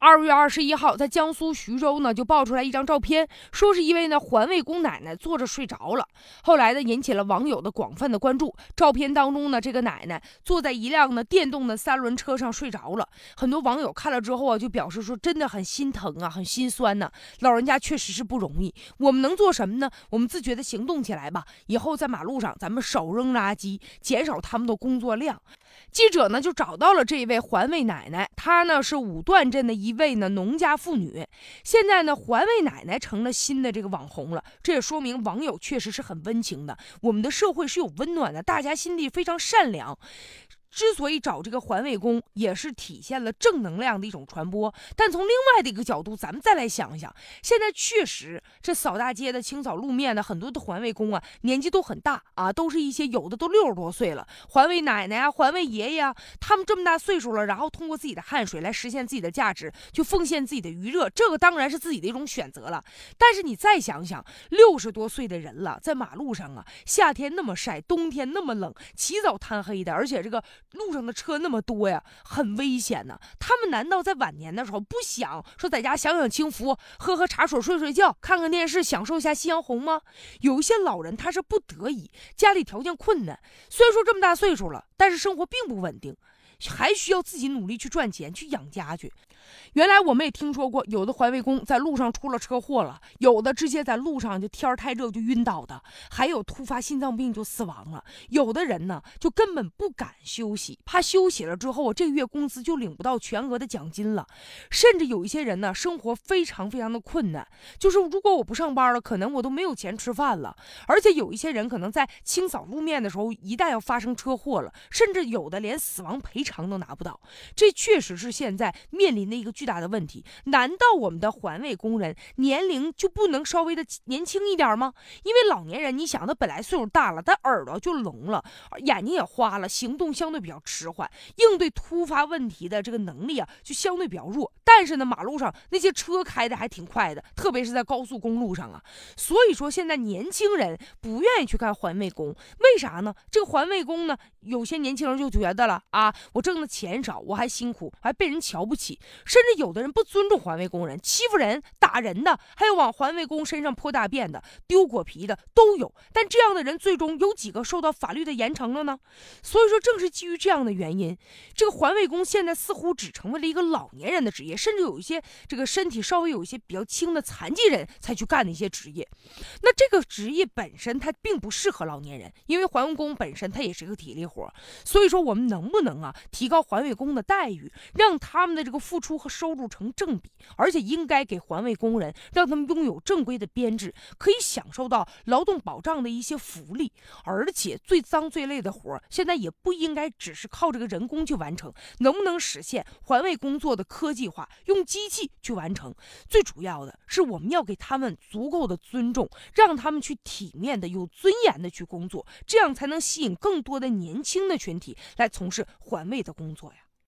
二月二十一号，在江苏徐州呢，就爆出来一张照片，说是一位呢环卫工奶奶坐着睡着了。后来呢，引起了网友的广泛的关注。照片当中呢，这个奶奶坐在一辆呢电动的三轮车上睡着了。很多网友看了之后啊，就表示说，真的很心疼啊，很心酸呢。老人家确实是不容易。我们能做什么呢？我们自觉的行动起来吧。以后在马路上，咱们少扔垃圾，减少他们的工作量。记者呢就找到了这一位环卫奶奶，她呢是五段镇的一位呢农家妇女。现在呢，环卫奶奶成了新的这个网红了，这也说明网友确实是很温情的。我们的社会是有温暖的，大家心地非常善良。之所以找这个环卫工，也是体现了正能量的一种传播。但从另外的一个角度，咱们再来想一想，现在确实这扫大街的、清扫路面的很多的环卫工啊，年纪都很大啊，都是一些有的都六十多岁了。环卫奶奶啊，环卫爷爷啊，他们这么大岁数了，然后通过自己的汗水来实现自己的价值，去奉献自己的余热，这个当然是自己的一种选择了。但是你再想想，六十多岁的人了，在马路上啊，夏天那么晒，冬天那么冷，起早贪黑的，而且这个。路上的车那么多呀，很危险呢。他们难道在晚年的时候不想说在家享享清福，喝喝茶水，睡睡觉，看看电视，享受一下夕阳红吗？有一些老人他是不得已，家里条件困难，虽然说这么大岁数了，但是生活并不稳定。还需要自己努力去赚钱去养家去。原来我们也听说过，有的环卫工在路上出了车祸了，有的直接在路上就天儿太热就晕倒的，还有突发心脏病就死亡了。有的人呢就根本不敢休息，怕休息了之后我这个月工资就领不到全额的奖金了。甚至有一些人呢生活非常非常的困难，就是如果我不上班了，可能我都没有钱吃饭了。而且有一些人可能在清扫路面的时候，一旦要发生车祸了，甚至有的连死亡赔偿。偿都拿不到，这确实是现在面临的一个巨大的问题。难道我们的环卫工人年龄就不能稍微的年轻一点吗？因为老年人，你想他本来岁数大了，他耳朵就聋了，眼睛也花了，行动相对比较迟缓，应对突发问题的这个能力啊就相对比较弱。但是呢，马路上那些车开的还挺快的，特别是在高速公路上啊。所以说现在年轻人不愿意去干环卫工，为啥呢？这个环卫工呢，有些年轻人就觉得了啊，我挣的钱少，我还辛苦，还被人瞧不起，甚至有的人不尊重环卫工人，欺负人、打人的，还有往环卫工身上泼大便的、丢果皮的都有。但这样的人最终有几个受到法律的严惩了呢？所以说，正是基于这样的原因，这个环卫工现在似乎只成为了一个老年人的职业，甚至有一些这个身体稍微有一些比较轻的残疾人才去干的一些职业。那这个职业本身它并不适合老年人，因为环卫工本身它也是个体力活。所以说，我们能不能啊？提高环卫工的待遇，让他们的这个付出和收入成正比，而且应该给环卫工人，让他们拥有正规的编制，可以享受到劳动保障的一些福利。而且最脏最累的活儿现在也不应该只是靠这个人工去完成，能不能实现环卫工作的科技化，用机器去完成？最主要的是，我们要给他们足够的尊重，让他们去体面的、有尊严的去工作，这样才能吸引更多的年轻的群体来从事环卫。的工作呀。